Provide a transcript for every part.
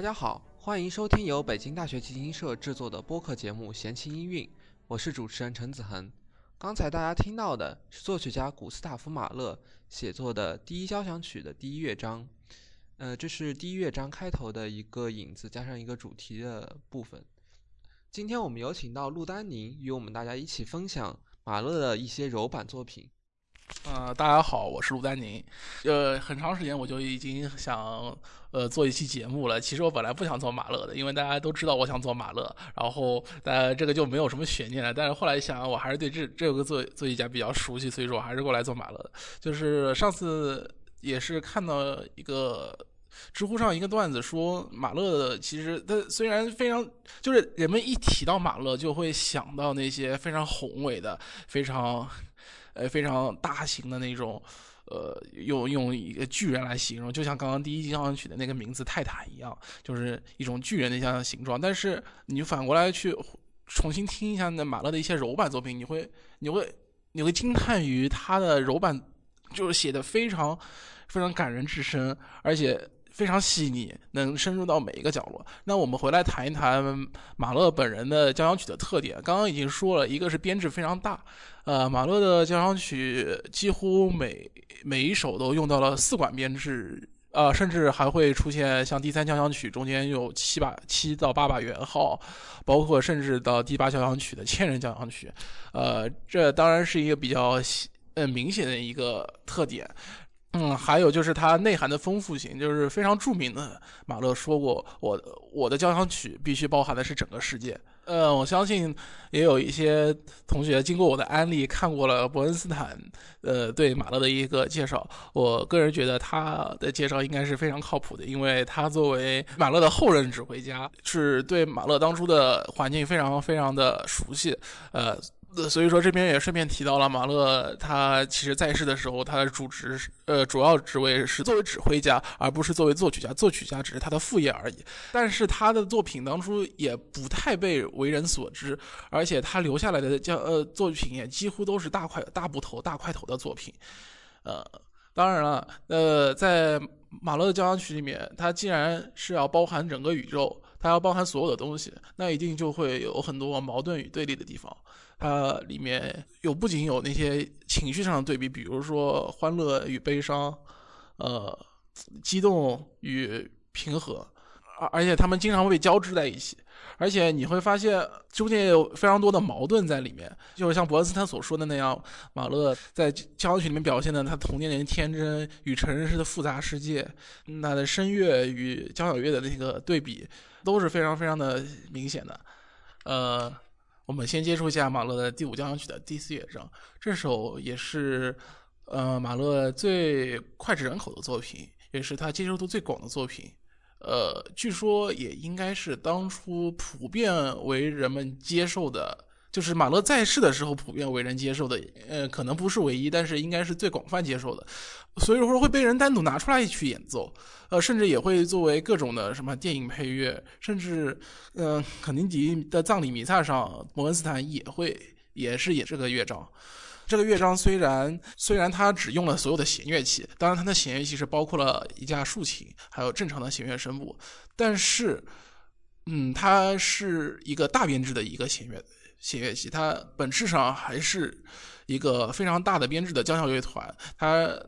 大家好，欢迎收听由北京大学集英社制作的播客节目《闲情音韵》，我是主持人陈子恒。刚才大家听到的是作曲家古斯塔夫·马勒写作的第一交响曲的第一乐章，呃，这是第一乐章开头的一个引子加上一个主题的部分。今天我们有请到陆丹宁与我们大家一起分享马勒的一些柔板作品。呃，大家好，我是陆丹宁。呃，很长时间我就已经想呃做一期节目了。其实我本来不想做马勒的，因为大家都知道我想做马勒，然后呃这个就没有什么悬念了。但是后来想，我还是对这这个作作曲家比较熟悉，所以说我还是过来做马勒。就是上次也是看到一个。知乎上一个段子说，马勒其实他虽然非常，就是人们一提到马勒就会想到那些非常宏伟的、非常，呃非常大型的那种，呃用用一个巨人来形容，就像刚刚第一交响曲的那个名字泰坦一样，就是一种巨人的这样形状。但是你反过来去重新听一下那马勒的一些柔板作品，你会你会你会惊叹于他的柔板，就是写的非常非常感人至深，而且。非常细腻，能深入到每一个角落。那我们回来谈一谈马勒本人的交响曲的特点。刚刚已经说了一个是编制非常大，呃，马勒的交响曲几乎每每一首都用到了四管编制，呃，甚至还会出现像第三交响曲中间有七把七到八把圆号，包括甚至到第八交响曲的千人交响曲，呃，这当然是一个比较呃明显的一个特点。嗯，还有就是它内涵的丰富性，就是非常著名的。马勒说过：“我我的交响曲必须包含的是整个世界。”呃，我相信也有一些同学经过我的安利看过了伯恩斯坦呃对马勒的一个介绍。我个人觉得他的介绍应该是非常靠谱的，因为他作为马勒的后任指挥家，是对马勒当初的环境非常非常的熟悉。呃。所以说这边也顺便提到了马勒，他其实在世的时候，他的主职是呃主要职位是作为指挥家，而不是作为作曲家。作曲家只是他的副业而已。但是他的作品当初也不太被为人所知，而且他留下来的叫呃作品也几乎都是大块大部头大块头的作品。呃，当然了，呃，在马勒的交响曲里面，它既然是要包含整个宇宙，它要包含所有的东西，那一定就会有很多矛盾与对立的地方。它里面有不仅有那些情绪上的对比，比如说欢乐与悲伤，呃，激动与平和，而而且他们经常会被交织在一起，而且你会发现中间有非常多的矛盾在里面，就像伯恩斯坦所说的那样，马勒在交响曲里面表现的他童年的天真与成人式的复杂世界，他的声乐与交响乐的那个对比都是非常非常的明显的，呃。我们先接触一下马勒的第五交响曲的第四乐章，这首也是，呃，马勒最脍炙人口的作品，也是他接受度最广的作品，呃，据说也应该是当初普遍为人们接受的，就是马勒在世的时候普遍为人接受的，呃，可能不是唯一，但是应该是最广泛接受的，所以说会被人单独拿出来去演奏。呃，甚至也会作为各种的什么电影配乐，甚至，嗯，肯尼迪的葬礼弥撒上，伯恩斯坦也会也是演这个乐章。这个乐章虽然虽然他只用了所有的弦乐器，当然他的弦乐器是包括了一架竖琴，还有正常的弦乐声部，但是，嗯，它是一个大编制的一个弦乐弦乐器，它本质上还是一个非常大的编制的交响乐团，它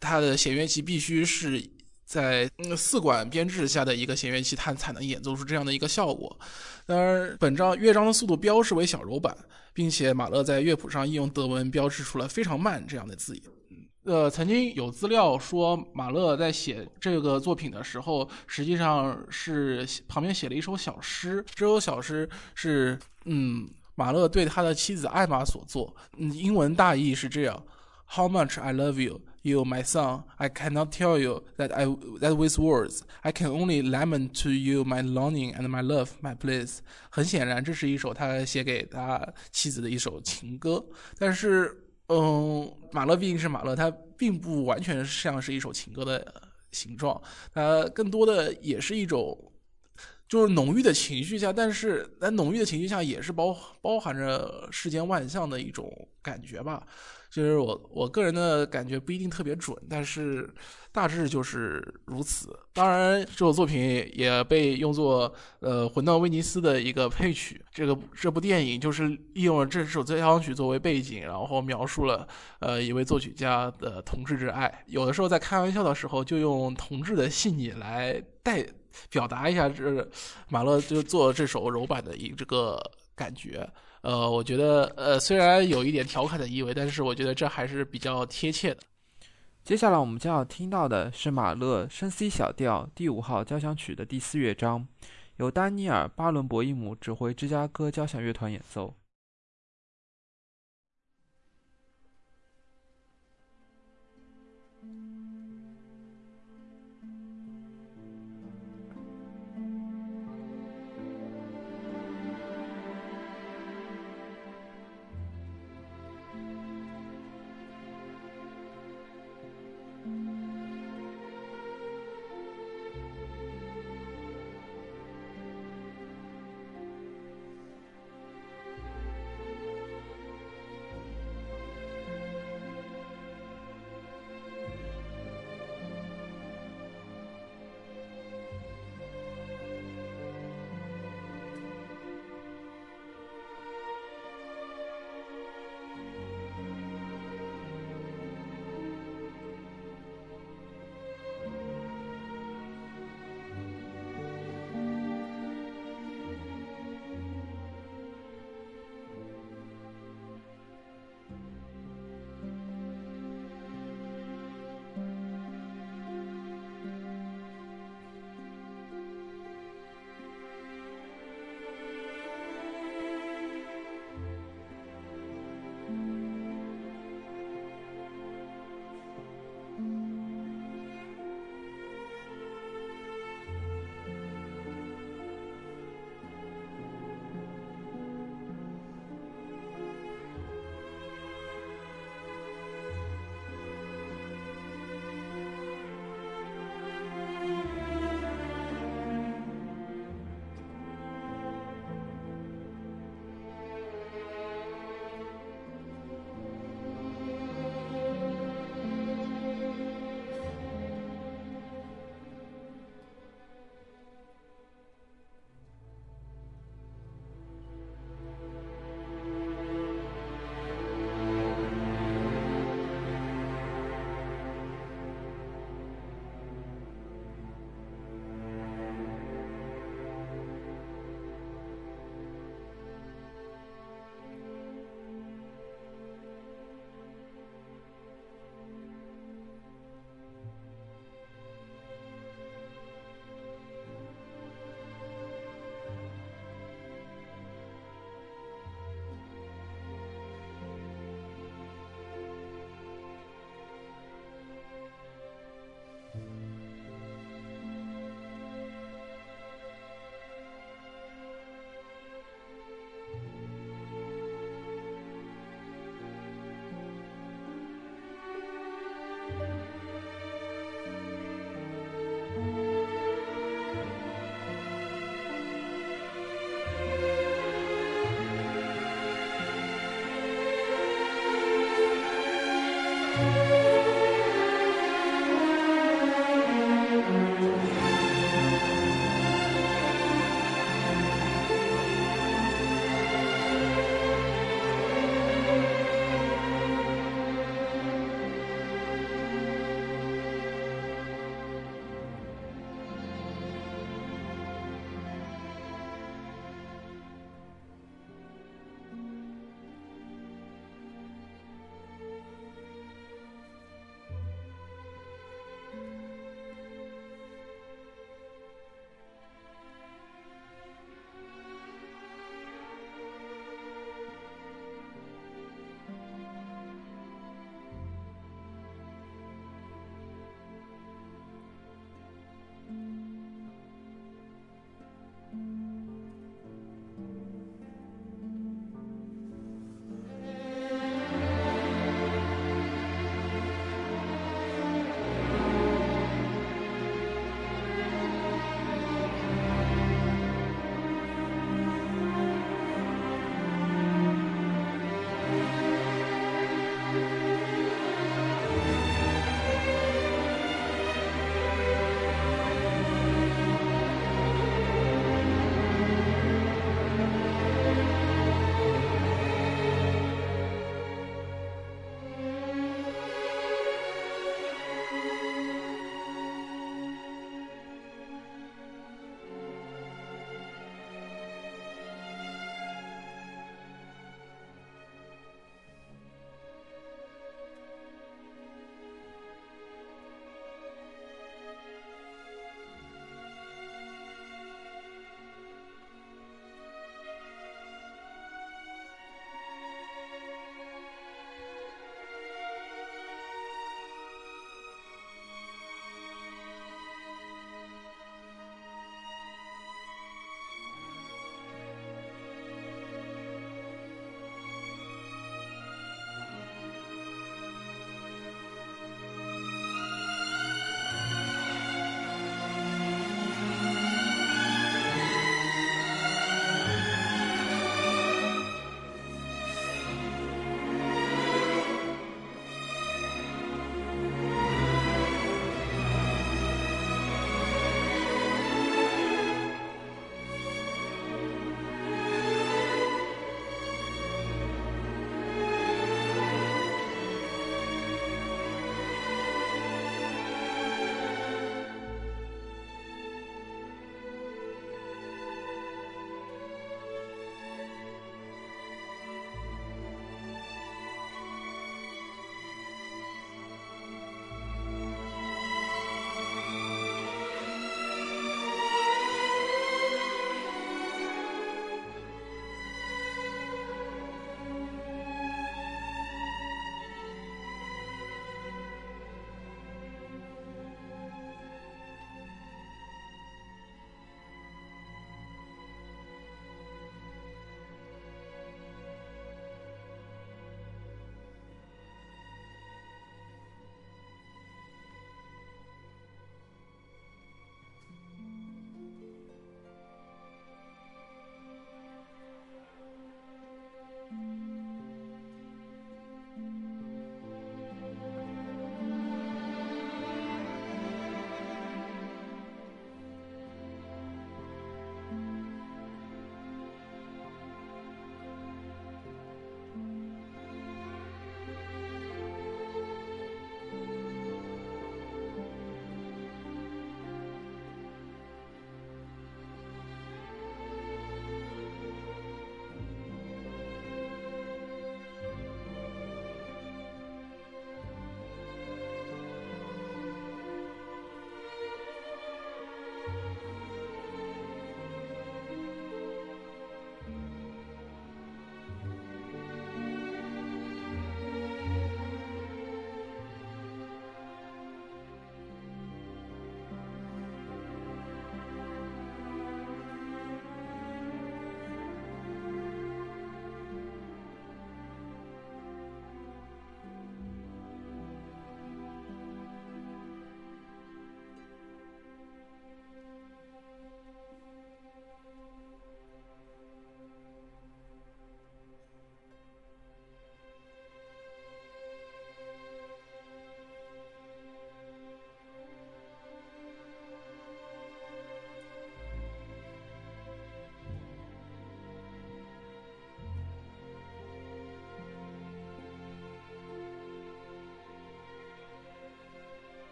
它的弦乐器必须是。在四管编制下的一个弦乐器，它才能演奏出这样的一个效果。当然，本章乐章的速度标示为小柔板，并且马勒在乐谱上应用德文标志出了非常慢这样的字眼。呃，曾经有资料说，马勒在写这个作品的时候，实际上是旁边写了一首小诗。这首小诗是，嗯，马勒对他的妻子艾玛所作。嗯，英文大意是这样：How much I love you。You, my son, I cannot tell you that I that with words. I can only lament to you my longing and my love, my bliss. 很显然，这是一首他写给他妻子的一首情歌。但是，嗯，马勒毕竟是马勒，他并不完全像是一首情歌的形状。它更多的也是一种，就是浓郁的情绪下，但是在浓郁的情绪下，也是包包含着世间万象的一种感觉吧。就是我我个人的感觉不一定特别准，但是大致就是如此。当然，这首作品也被用作呃《魂断威尼斯》的一个配曲。这个这部电影就是利用了这首交响曲作为背景，然后描述了呃一位作曲家的同志之爱。有的时候在开玩笑的时候，就用同志的细腻来代表达一下这马勒就做这首柔版的一这个感觉。呃，我觉得呃虽然有一点调侃的意味，但是我觉得这还是比较贴切的。接下来我们将要听到的是马勒升 C 小调第五号交响曲的第四乐章，由丹尼尔·巴伦博伊姆指挥芝加哥交响乐团演奏。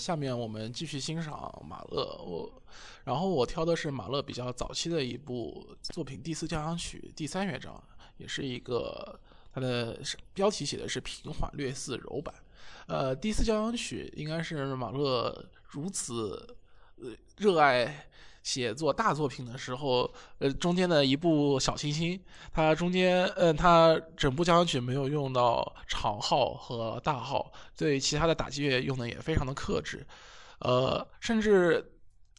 下面我们继续欣赏马勒。我，然后我挑的是马勒比较早期的一部作品《第四交响曲》第三乐章，也是一个它的标题写的是平缓略似柔板。呃，第四交响曲应该是马勒如此热爱。写作大作品的时候，呃，中间的一部小清新，它中间，呃，它整部交响曲没有用到长号和大号，对其他的打击乐用的也非常的克制，呃，甚至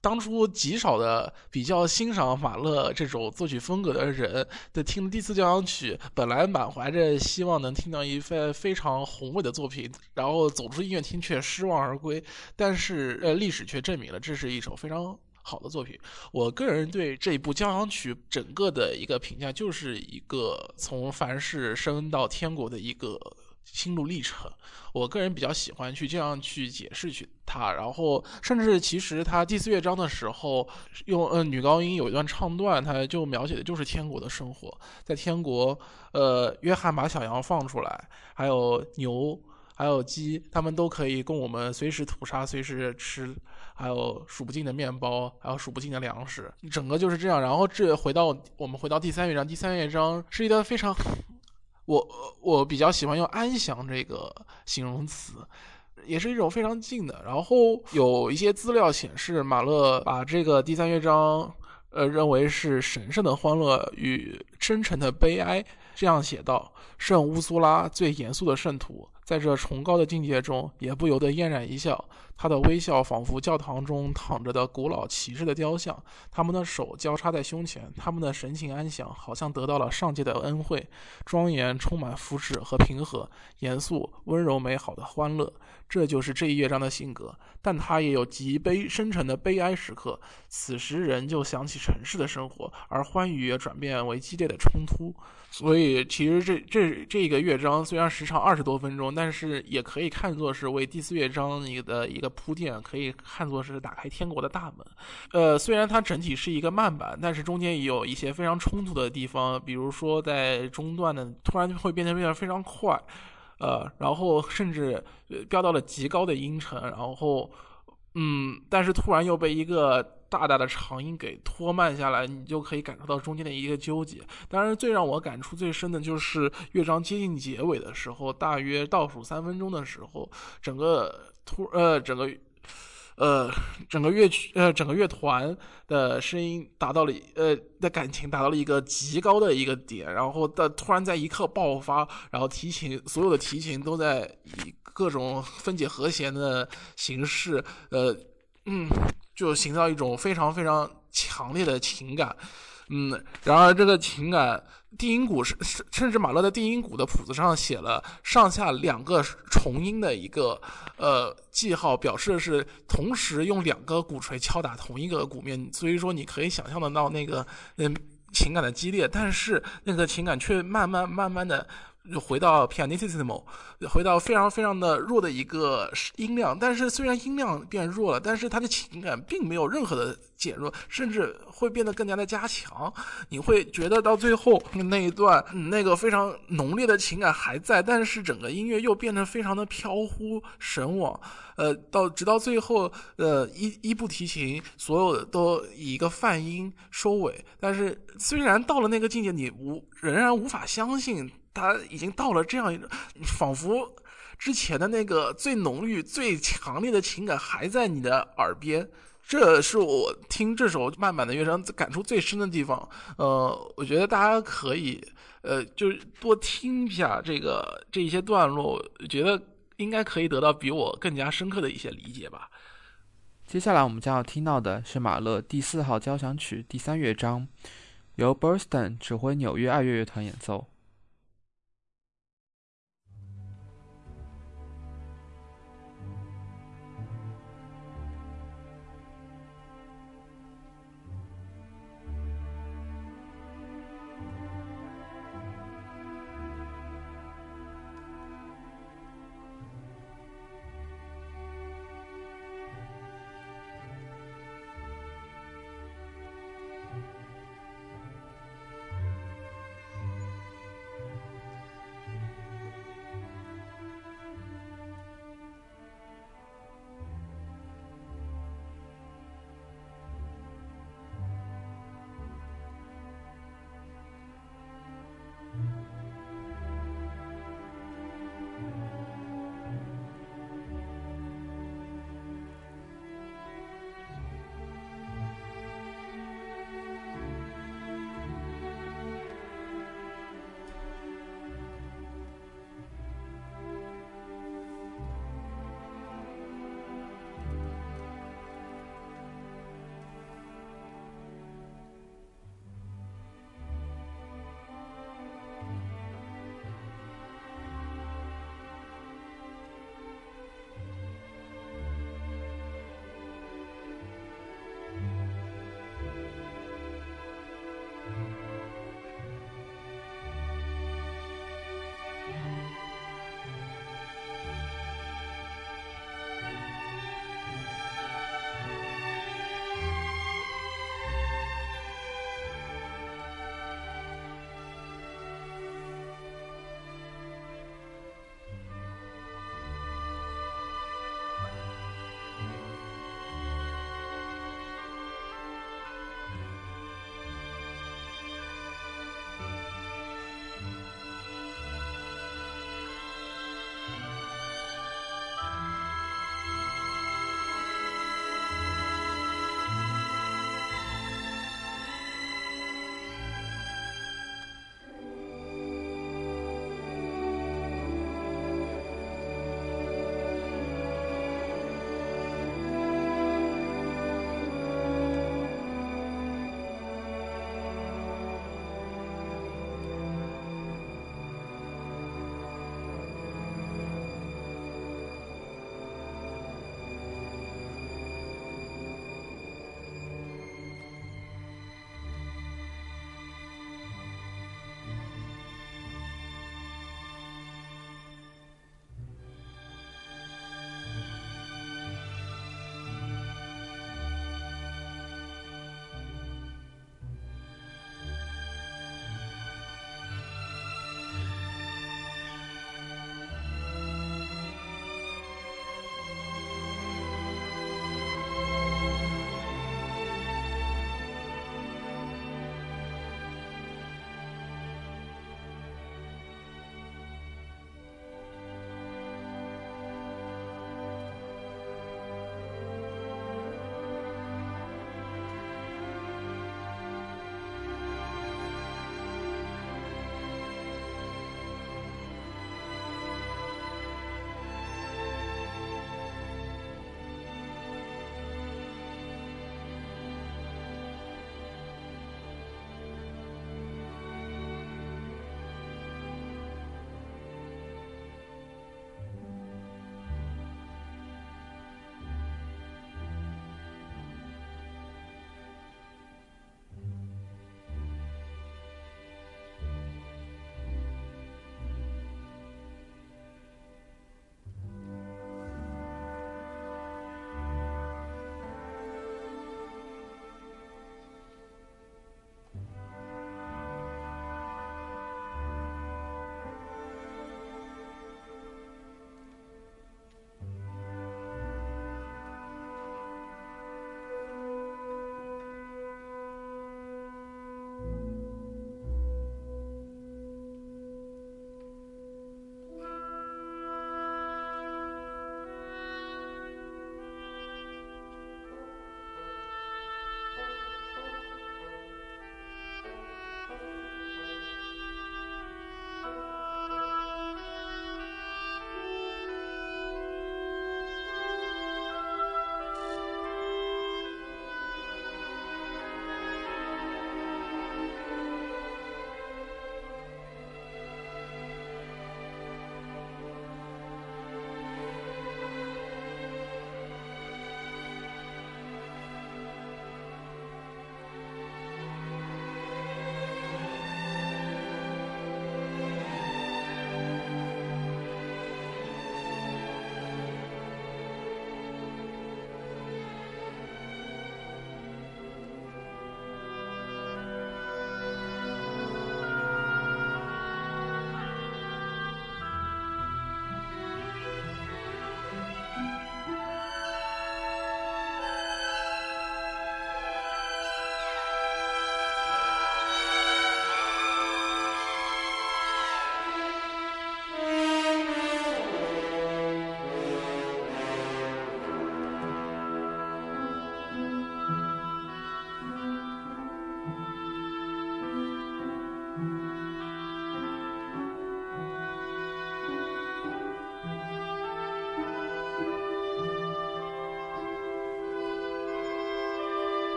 当初极少的比较欣赏马勒这种作曲风格的人，在听第四交响曲，本来满怀着希望能听到一份非常宏伟的作品，然后走出音乐厅却失望而归，但是，呃，历史却证明了这是一首非常。好的作品，我个人对这一部交响曲整个的一个评价，就是一个从凡世升到天国的一个心路历程。我个人比较喜欢去这样去解释去它，然后甚至其实它第四乐章的时候用呃女高音有一段唱段，它就描写的就是天国的生活，在天国，呃，约翰把小羊放出来，还有牛，还有鸡，他们都可以供我们随时屠杀，随时吃。还有数不尽的面包，还有数不尽的粮食，整个就是这样。然后这回到我们回到第三乐章，第三乐章是一段非常，我我比较喜欢用安详这个形容词，也是一种非常静的。然后有一些资料显示，马勒把这个第三乐章，呃，认为是神圣的欢乐与深沉的悲哀，这样写道：圣乌苏拉最严肃的圣徒。在这崇高的境界中，也不由得嫣然一笑。他的微笑仿佛教堂中躺着的古老骑士的雕像，他们的手交叉在胸前，他们的神情安详，好像得到了上界的恩惠，庄严，充满福祉和平和，严肃、温柔、美好的欢乐。这就是这一乐章的性格。但他也有极悲深沉的悲哀时刻。此时人就想起城市的生活，而欢愉也转变为激烈的冲突。所以，其实这这这个乐章虽然时长二十多分钟，但是也可以看作是为第四乐章一个的一个铺垫，可以看作是打开天国的大门。呃，虽然它整体是一个慢板，但是中间也有一些非常冲突的地方，比如说在中段的突然会变得变得非常快，呃，然后甚至飙到了极高的音程，然后。嗯，但是突然又被一个大大的长音给拖慢下来，你就可以感受到中间的一个纠结。当然，最让我感触最深的就是乐章接近结尾的时候，大约倒数三分钟的时候，整个突呃整个。呃，整个乐曲，呃，整个乐团的声音达到了，呃，的感情达到了一个极高的一个点，然后的突然在一刻爆发，然后提琴所有的提琴都在以各种分解和弦的形式，呃，嗯，就形造一种非常非常强烈的情感。嗯，然而这个情感，定音鼓是甚甚至马勒在定音鼓的谱子上写了上下两个重音的一个呃记号，表示的是同时用两个鼓槌敲打同一个鼓面，所以说你可以想象得到那个嗯情感的激烈，但是那个情感却慢慢慢慢的。就回到 pianissimo，回到非常非常的弱的一个音量，但是虽然音量变弱了，但是他的情感并没有任何的减弱，甚至会变得更加的加强。你会觉得到最后那一段那个非常浓烈的情感还在，但是整个音乐又变得非常的飘忽神往。呃，到直到最后，呃，一一部提琴所有的都以一个泛音收尾，但是虽然到了那个境界，你无仍然无法相信。他已经到了这样一种，仿佛之前的那个最浓郁、最强烈的情感还在你的耳边。这是我听这首慢板的乐章感触最深的地方。呃，我觉得大家可以，呃，就是多听一下这个这一些段落，觉得应该可以得到比我更加深刻的一些理解吧。接下来我们将要听到的是马勒第四号交响曲第三乐章，由 Burston 指挥纽约爱乐乐团演奏。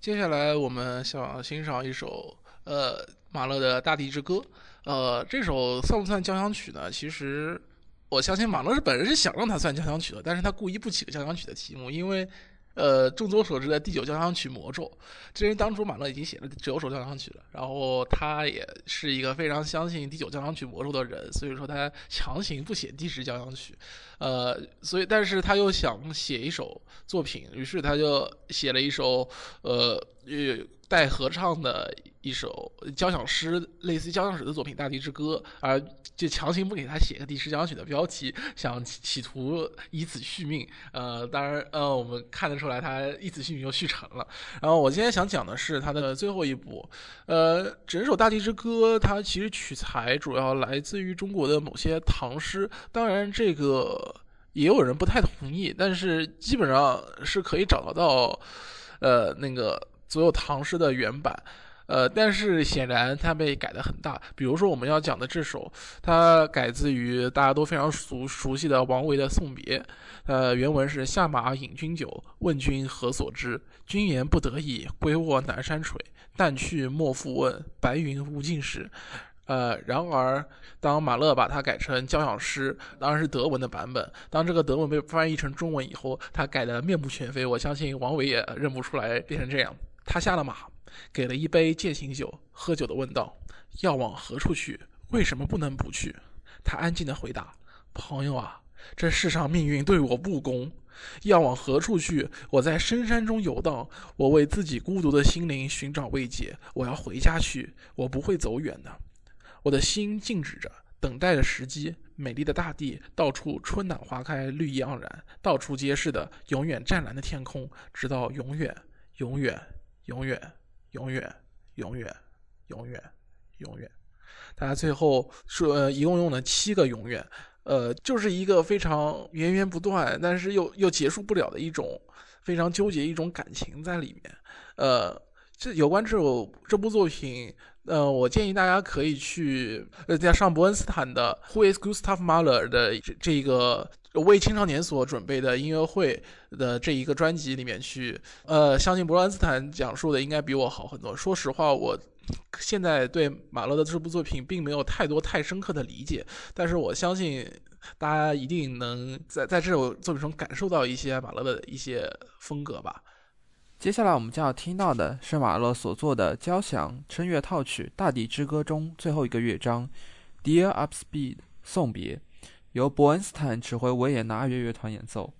接下来我们想欣赏一首呃马勒的《大地之歌》。呃，这首算不算交响曲呢？其实我相信马勒是本人是想让它算交响曲的，但是他故意不起个交响曲的题目，因为呃众所周知的第九交响曲魔咒，这人当初马勒已经写了九首交响曲了，然后他也是一个非常相信第九交响曲魔咒的人，所以说他强行不写第十交响曲。呃，所以但是他又想写一首作品，于是他就写了一首呃。带合唱的一首交响诗，类似于交响曲的作品《大地之歌》，而就强行不给他写个第十交响曲的标题，想企图以此续命。呃，当然，呃，我们看得出来他以此续命又续成了。然后我今天想讲的是他的最后一部。呃，整首《大地之歌》它其实取材主要来自于中国的某些唐诗，当然这个也有人不太同意，但是基本上是可以找得到，呃，那个。所有唐诗的原版，呃，但是显然它被改的很大。比如说我们要讲的这首，它改自于大家都非常熟熟悉的王维的《送别》，呃，原文是“下马饮君酒，问君何所知？君言不得已，归卧南山陲。但去莫复问，白云无尽时。”呃，然而当马勒把它改成交响诗，当然是德文的版本。当这个德文被翻译成中文以后，他改的面目全非。我相信王维也认不出来，变成这样。他下了马，给了一杯践行酒，喝酒的问道：“要往何处去？为什么不能不去？”他安静的回答：“朋友啊，这世上命运对我不公。要往何处去？我在深山中游荡，我为自己孤独的心灵寻找慰藉。我要回家去，我不会走远的。我的心静止着，等待着时机。美丽的大地，到处春暖花开，绿意盎然，到处皆是的永远湛蓝的天空，直到永远，永远。”永远，永远，永远，永远，永远。大家最后说，一共用了七个永远，呃，就是一个非常源源不断，但是又又结束不了的一种非常纠结一种感情在里面。呃，这有关这首这部作品，呃，我建议大家可以去呃在上伯恩斯坦的《Who is Gustav Mahler》的这这个。为青少年所准备的音乐会的这一个专辑里面去，呃，相信伯恩斯坦讲述的应该比我好很多。说实话，我现在对马勒的这部作品并没有太多太深刻的理解，但是我相信大家一定能在在这首作品中感受到一些马勒的一些风格吧。接下来我们将要听到的是马勒所作的交响声乐套曲《大地之歌》中最后一个乐章《Dear Upspeed》送别。由伯恩斯坦指挥维也纳爱乐乐团演奏。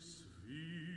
Sweet.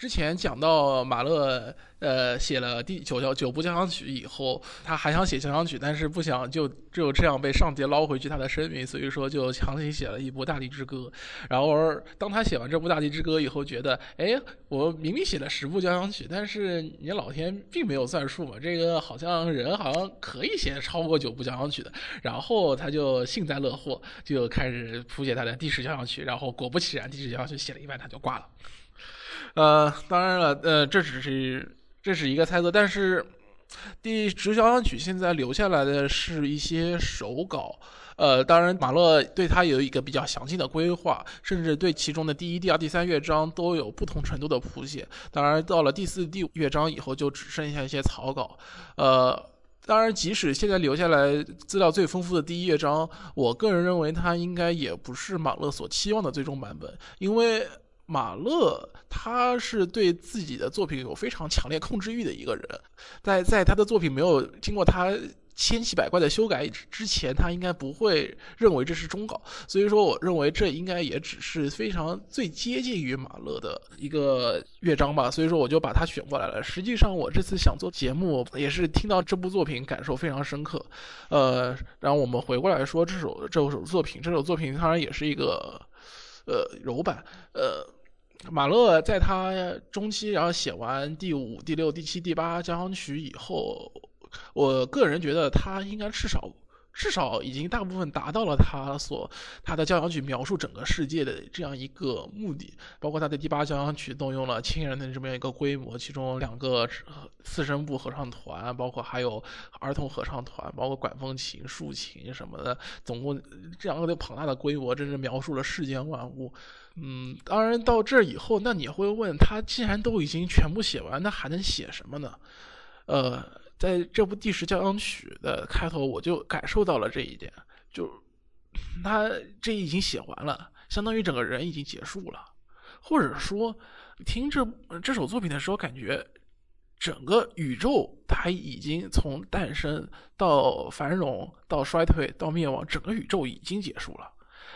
之前讲到马勒，呃，写了第九交九部交响曲以后，他还想写交响曲，但是不想就只有这样被上帝捞回去他的生命，所以说就强行写了一部《大地之歌》。然后当他写完这部《大地之歌》以后，觉得，哎，我明明写了十部交响曲，但是你老天并没有算数嘛，这个好像人好像可以写超过九部交响曲的。然后他就幸灾乐祸，就开始谱写他的第十交响曲。然后果不其然，第十交响曲写了一半他就挂了。呃，当然了，呃，这只是这是一个猜测，但是第十交响曲现在留下来的是一些手稿，呃，当然马勒对他有一个比较详细的规划，甚至对其中的第一、第二、第三乐章都有不同程度的谱写。当然，到了第四、第五乐章以后，就只剩下一些草稿。呃，当然，即使现在留下来资料最丰富的第一乐章，我个人认为它应该也不是马勒所期望的最终版本，因为。马勒他是对自己的作品有非常强烈控制欲的一个人，在在他的作品没有经过他千奇百怪的修改之前，他应该不会认为这是终稿。所以说，我认为这应该也只是非常最接近于马勒的一个乐章吧。所以说，我就把它选过来了。实际上，我这次想做节目，也是听到这部作品感受非常深刻。呃，然后我们回过来说这首这首作品，这首作品当然也是一个呃柔版，呃。马勒在他中期，然后写完第五、第六、第七、第八交响曲以后，我个人觉得他应该至少至少已经大部分达到了他所他的交响曲描述整个世界的这样一个目的。包括他的第八交响曲动用了亲人的这么样一个规模，其中两个四声部合唱团，包括还有儿童合唱团，包括管风琴、竖琴什么的，总共这样的庞大的规模，真是描述了世间万物。嗯，当然到这以后，那你会问他，既然都已经全部写完，那还能写什么呢？呃，在这部第十交响曲的开头，我就感受到了这一点，就他这已经写完了，相当于整个人已经结束了，或者说听这这首作品的时候，感觉整个宇宙它已经从诞生到繁荣到衰退到灭亡，整个宇宙已经结束了。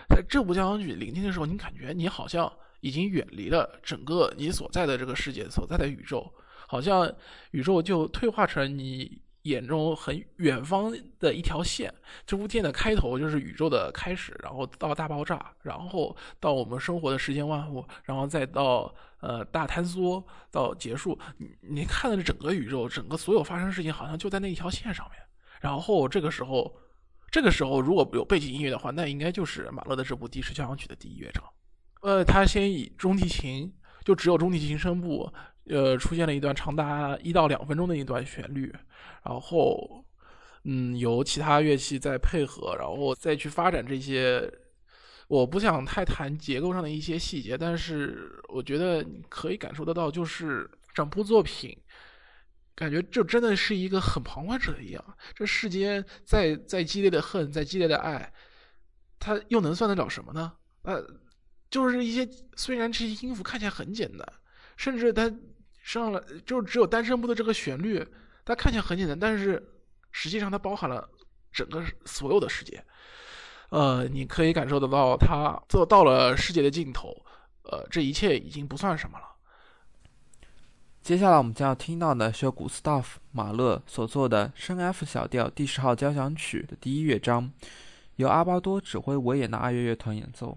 在这部交响曲聆听的时候，你感觉你好像已经远离了整个你所在的这个世界所在的宇宙，好像宇宙就退化成你眼中很远方的一条线。这部电影的开头就是宇宙的开始，然后到大爆炸，然后到我们生活的世间万物，然后再到呃大坍缩到结束。你你看的整个宇宙，整个所有发生事情，好像就在那一条线上面。然后这个时候。这个时候，如果有背景音乐的话，那应该就是马勒的这部第十交响曲的第一乐章。呃，他先以中提琴，就只有中提琴声部，呃，出现了一段长达一到两分钟的一段旋律，然后，嗯，由其他乐器再配合，然后再去发展这些。我不想太谈结构上的一些细节，但是我觉得可以感受得到，就是整部作品。感觉就真的是一个很旁观者一样，这世间再再激烈的恨，再激烈的爱，它又能算得了什么呢？呃，就是一些虽然这些音符看起来很简单，甚至它上了就只有单声部的这个旋律，它看起来很简单，但是实际上它包含了整个所有的世界。呃，你可以感受得到，它做到了世界的尽头，呃，这一切已经不算什么了。接下来我们将要听到的是由古斯塔夫·马勒所作的升 F 小调第十号交响曲的第一乐章，由阿巴多指挥维也纳爱乐乐团演奏。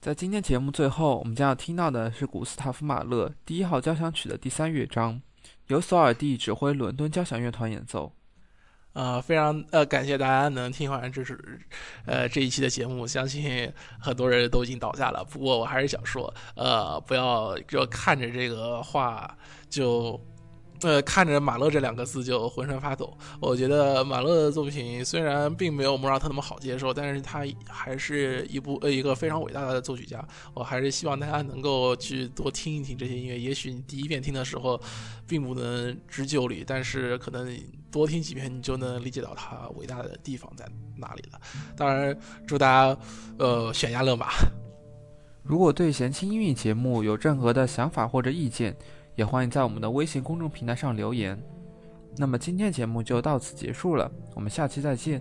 在今天节目最后，我们将要听到的是古斯塔夫·马勒第一号交响曲的第三乐章，由索尔蒂指挥伦敦交响乐团演奏。呃，非常呃感谢大家能听完这是呃这一期的节目，相信很多人都已经倒下了。不过我还是想说，呃，不要就看着这个画就。呃，看着马勒这两个字就浑身发抖。我觉得马勒的作品虽然并没有莫扎特那么好接受，但是他还是一部呃一个非常伟大的作曲家。我还是希望大家能够去多听一听这些音乐。也许你第一遍听的时候，并不能知就里，但是可能多听几遍，你就能理解到他伟大的地方在哪里了。当然，祝大家呃悬崖勒马。如果对闲情音乐节目有任何的想法或者意见，也欢迎在我们的微信公众平台上留言。那么今天节目就到此结束了，我们下期再见。